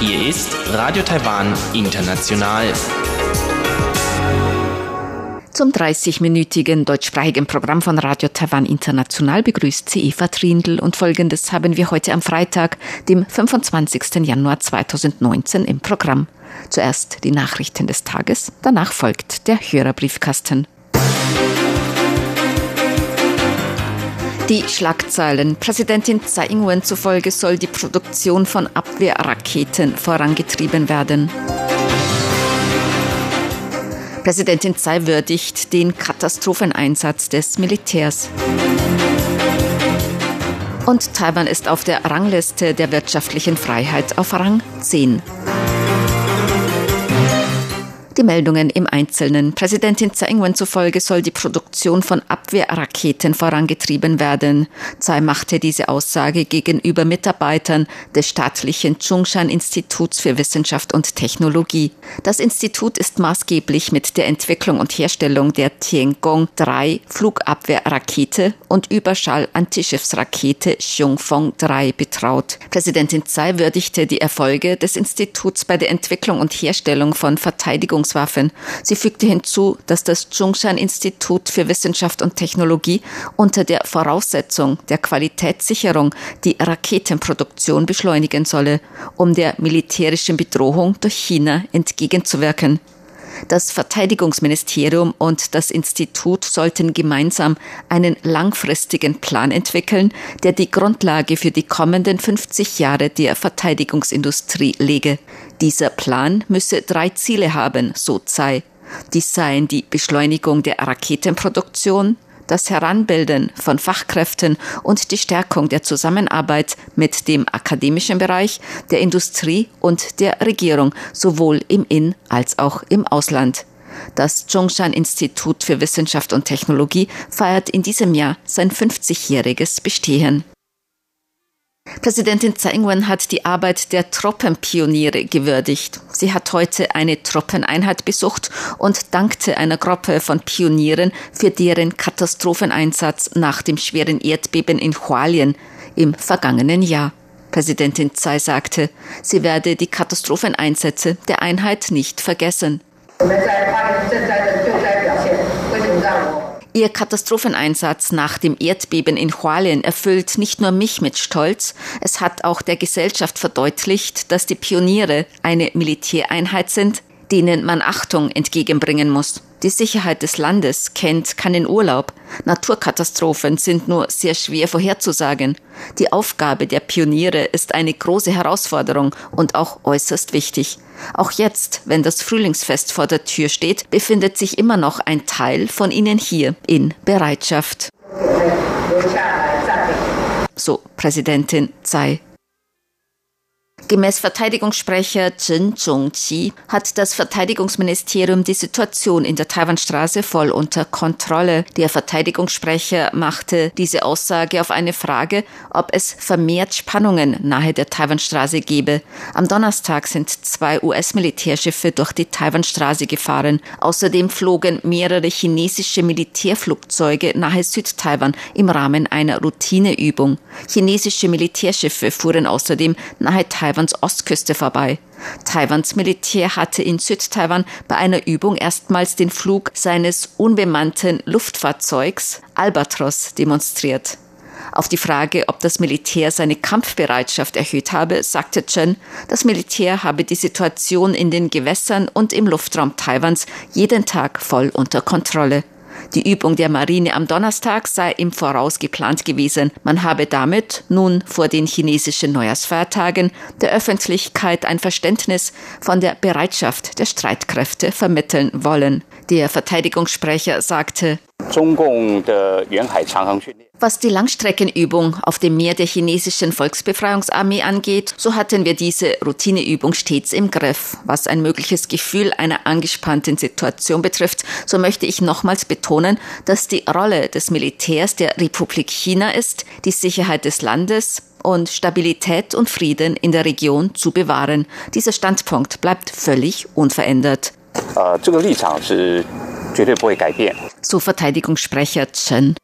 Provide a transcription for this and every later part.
Hier ist Radio Taiwan International. Zum 30-minütigen deutschsprachigen Programm von Radio Taiwan International begrüßt sie Eva Trindl und folgendes haben wir heute am Freitag, dem 25. Januar 2019 im Programm. Zuerst die Nachrichten des Tages, danach folgt der Hörerbriefkasten. Die Schlagzeilen. Präsidentin Tsai Ing-wen zufolge soll die Produktion von Abwehrraketen vorangetrieben werden. Präsidentin Tsai würdigt den Katastropheneinsatz des Militärs. Und Taiwan ist auf der Rangliste der wirtschaftlichen Freiheit auf Rang 10. Die Meldungen im Einzelnen. Präsidentin Tsai Ing-wen zufolge soll die Produktion von Abwehrraketen vorangetrieben werden. Tsai machte diese Aussage gegenüber Mitarbeitern des staatlichen Zhongshan-Instituts für Wissenschaft und Technologie. Das Institut ist maßgeblich mit der Entwicklung und Herstellung der Tiangong-3 Flugabwehrrakete und Überschall-Antischiffsrakete Xiongfeng-3 betraut. Präsidentin Tsai würdigte die Erfolge des Instituts bei der Entwicklung und Herstellung von Verteidigungs Verteidigungswaffen. Sie fügte hinzu, dass das Zhongshan-Institut für Wissenschaft und Technologie unter der Voraussetzung der Qualitätssicherung die Raketenproduktion beschleunigen solle, um der militärischen Bedrohung durch China entgegenzuwirken. Das Verteidigungsministerium und das Institut sollten gemeinsam einen langfristigen Plan entwickeln, der die Grundlage für die kommenden 50 Jahre der Verteidigungsindustrie lege. Dieser Plan müsse drei Ziele haben, so Tsai. Dies seien die Beschleunigung der Raketenproduktion, das Heranbilden von Fachkräften und die Stärkung der Zusammenarbeit mit dem akademischen Bereich, der Industrie und der Regierung, sowohl im In- als auch im Ausland. Das Zhongshan Institut für Wissenschaft und Technologie feiert in diesem Jahr sein 50-jähriges Bestehen. Präsidentin Tsai Ing-wen hat die Arbeit der Truppenpioniere gewürdigt. Sie hat heute eine Truppeneinheit besucht und dankte einer Gruppe von Pionieren für deren Katastropheneinsatz nach dem schweren Erdbeben in Hualien im vergangenen Jahr. Präsidentin Tsai sagte, sie werde die Katastropheneinsätze der Einheit nicht vergessen. Ihr Katastropheneinsatz nach dem Erdbeben in Hualien erfüllt nicht nur mich mit Stolz, es hat auch der Gesellschaft verdeutlicht, dass die Pioniere eine Militäreinheit sind, denen man Achtung entgegenbringen muss. Die Sicherheit des Landes kennt keinen Urlaub. Naturkatastrophen sind nur sehr schwer vorherzusagen. Die Aufgabe der Pioniere ist eine große Herausforderung und auch äußerst wichtig. Auch jetzt, wenn das Frühlingsfest vor der Tür steht, befindet sich immer noch ein Teil von ihnen hier in Bereitschaft. So Präsidentin Tsai Gemäß Verteidigungssprecher Chen Zhongqi hat das Verteidigungsministerium die Situation in der Taiwanstraße voll unter Kontrolle. Der Verteidigungssprecher machte diese Aussage auf eine Frage, ob es vermehrt Spannungen nahe der Taiwanstraße gebe. Am Donnerstag sind zwei US-Militärschiffe durch die Taiwanstraße gefahren. Außerdem flogen mehrere chinesische Militärflugzeuge nahe Südtaiwan im Rahmen einer Routineübung. Chinesische Militärschiffe fuhren außerdem nahe Taiwan Taiwans Ostküste vorbei. Taiwans Militär hatte in Südtaiwan bei einer Übung erstmals den Flug seines unbemannten Luftfahrzeugs Albatros demonstriert. Auf die Frage, ob das Militär seine Kampfbereitschaft erhöht habe, sagte Chen, das Militär habe die Situation in den Gewässern und im Luftraum Taiwans jeden Tag voll unter Kontrolle. Die Übung der Marine am Donnerstag sei im Voraus geplant gewesen. Man habe damit nun vor den chinesischen Neujahrsfeiertagen der Öffentlichkeit ein Verständnis von der Bereitschaft der Streitkräfte vermitteln wollen. Der Verteidigungssprecher sagte, was die Langstreckenübung auf dem Meer der chinesischen Volksbefreiungsarmee angeht, so hatten wir diese Routineübung stets im Griff. Was ein mögliches Gefühl einer angespannten Situation betrifft, so möchte ich nochmals betonen, dass die Rolle des Militärs der Republik China ist, die Sicherheit des Landes und Stabilität und Frieden in der Region zu bewahren. Dieser Standpunkt bleibt völlig unverändert. So Verteidigungssprecher Chen.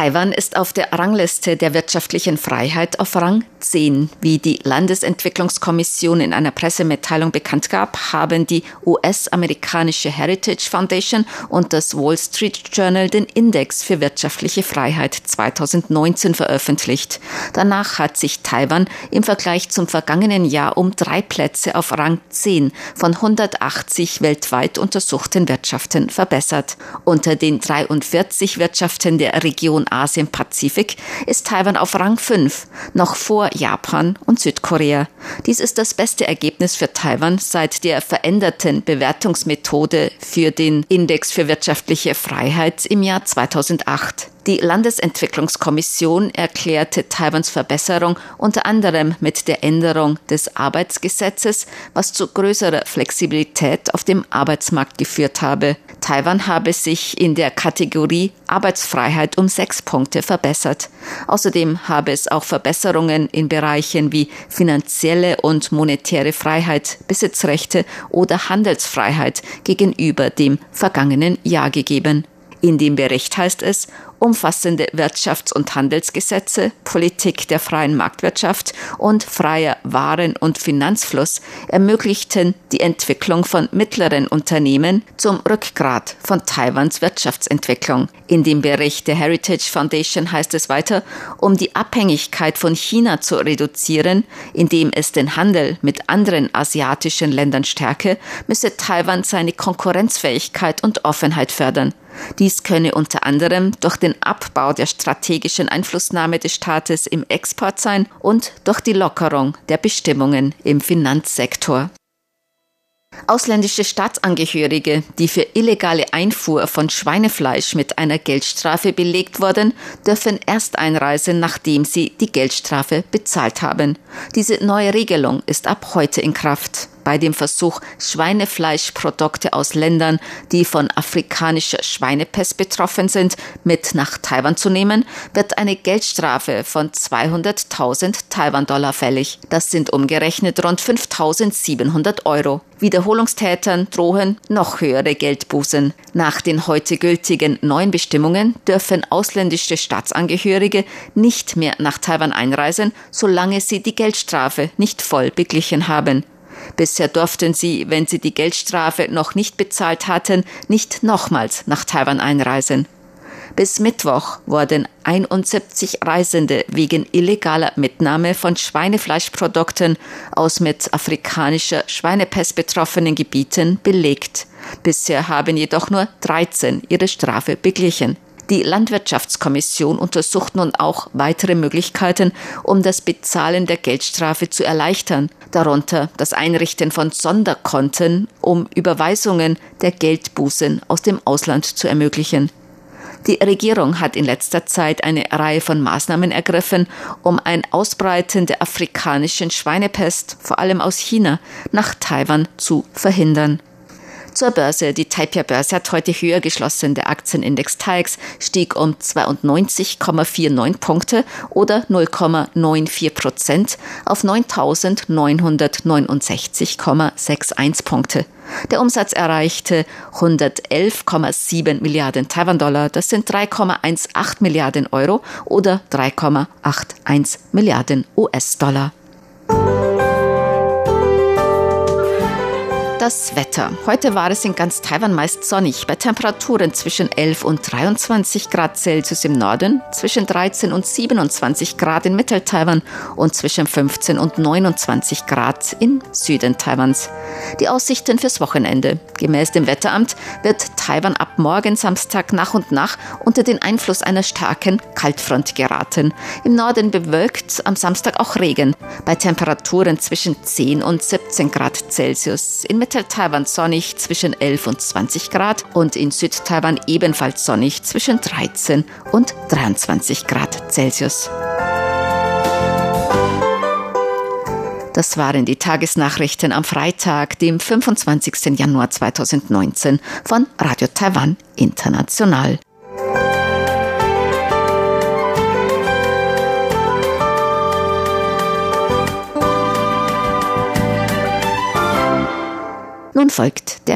Taiwan ist auf der Rangliste der wirtschaftlichen Freiheit auf Rang 10. Wie die Landesentwicklungskommission in einer Pressemitteilung bekannt gab, haben die US-amerikanische Heritage Foundation und das Wall Street Journal den Index für wirtschaftliche Freiheit 2019 veröffentlicht. Danach hat sich Taiwan im Vergleich zum vergangenen Jahr um drei Plätze auf Rang 10 von 180 weltweit untersuchten Wirtschaften verbessert. Unter den 43 Wirtschaften der Region Asien-Pazifik ist Taiwan auf Rang 5, noch vor Japan und Südkorea. Dies ist das beste Ergebnis für Taiwan seit der veränderten Bewertungsmethode für den Index für wirtschaftliche Freiheit im Jahr 2008. Die Landesentwicklungskommission erklärte Taiwans Verbesserung unter anderem mit der Änderung des Arbeitsgesetzes, was zu größerer Flexibilität auf dem Arbeitsmarkt geführt habe. Taiwan habe sich in der Kategorie Arbeitsfreiheit um sechs Punkte verbessert. Außerdem habe es auch Verbesserungen in Bereichen wie finanzielle und monetäre Freiheit, Besitzrechte oder Handelsfreiheit gegenüber dem vergangenen Jahr gegeben. In dem Bericht heißt es, umfassende Wirtschafts- und Handelsgesetze, Politik der freien Marktwirtschaft und freier Waren- und Finanzfluss ermöglichten die Entwicklung von mittleren Unternehmen zum Rückgrat von Taiwans Wirtschaftsentwicklung. In dem Bericht der Heritage Foundation heißt es weiter, um die Abhängigkeit von China zu reduzieren, indem es den Handel mit anderen asiatischen Ländern stärke, müsse Taiwan seine Konkurrenzfähigkeit und Offenheit fördern. Dies könne unter anderem durch den Abbau der strategischen Einflussnahme des Staates im Export sein und durch die Lockerung der Bestimmungen im Finanzsektor. Ausländische Staatsangehörige, die für illegale Einfuhr von Schweinefleisch mit einer Geldstrafe belegt wurden, dürfen erst einreisen, nachdem sie die Geldstrafe bezahlt haben. Diese neue Regelung ist ab heute in Kraft bei dem Versuch, Schweinefleischprodukte aus Ländern, die von afrikanischer Schweinepest betroffen sind, mit nach Taiwan zu nehmen, wird eine Geldstrafe von 200.000 Taiwan-Dollar fällig. Das sind umgerechnet rund 5.700 Euro. Wiederholungstätern drohen noch höhere Geldbußen. Nach den heute gültigen neuen Bestimmungen dürfen ausländische Staatsangehörige nicht mehr nach Taiwan einreisen, solange sie die Geldstrafe nicht voll beglichen haben. Bisher durften sie, wenn sie die Geldstrafe noch nicht bezahlt hatten, nicht nochmals nach Taiwan einreisen. Bis Mittwoch wurden 71 Reisende wegen illegaler Mitnahme von Schweinefleischprodukten aus mit afrikanischer Schweinepest betroffenen Gebieten belegt. Bisher haben jedoch nur 13 ihre Strafe beglichen. Die Landwirtschaftskommission untersucht nun auch weitere Möglichkeiten, um das Bezahlen der Geldstrafe zu erleichtern, darunter das Einrichten von Sonderkonten, um Überweisungen der Geldbußen aus dem Ausland zu ermöglichen. Die Regierung hat in letzter Zeit eine Reihe von Maßnahmen ergriffen, um ein Ausbreiten der afrikanischen Schweinepest, vor allem aus China, nach Taiwan zu verhindern. Zur Börse. Die Taipei-Börse hat heute höher geschlossen. Der Aktienindex TAIX stieg um 92,49 Punkte oder 0,94 Prozent auf 9.969,61 Punkte. Der Umsatz erreichte 111,7 Milliarden Taiwan-Dollar. Das sind 3,18 Milliarden Euro oder 3,81 Milliarden US-Dollar. Das Wetter. Heute war es in ganz Taiwan meist sonnig, bei Temperaturen zwischen 11 und 23 Grad Celsius im Norden, zwischen 13 und 27 Grad in Mittel-Taiwan und zwischen 15 und 29 Grad im Süden Taiwans. Die Aussichten fürs Wochenende. Gemäß dem Wetteramt wird Taiwan ab morgen Samstag nach und nach unter den Einfluss einer starken Kaltfront geraten. Im Norden bewölkt, am Samstag auch Regen, bei Temperaturen zwischen 10 und 17 Grad Celsius. In Mittel-Taiwan sonnig zwischen 11 und 20 Grad und in Südtaiwan ebenfalls sonnig zwischen 13 und 23 Grad Celsius. Das waren die Tagesnachrichten am Freitag, dem 25. Januar 2019 von Radio Taiwan International. Nun folgt der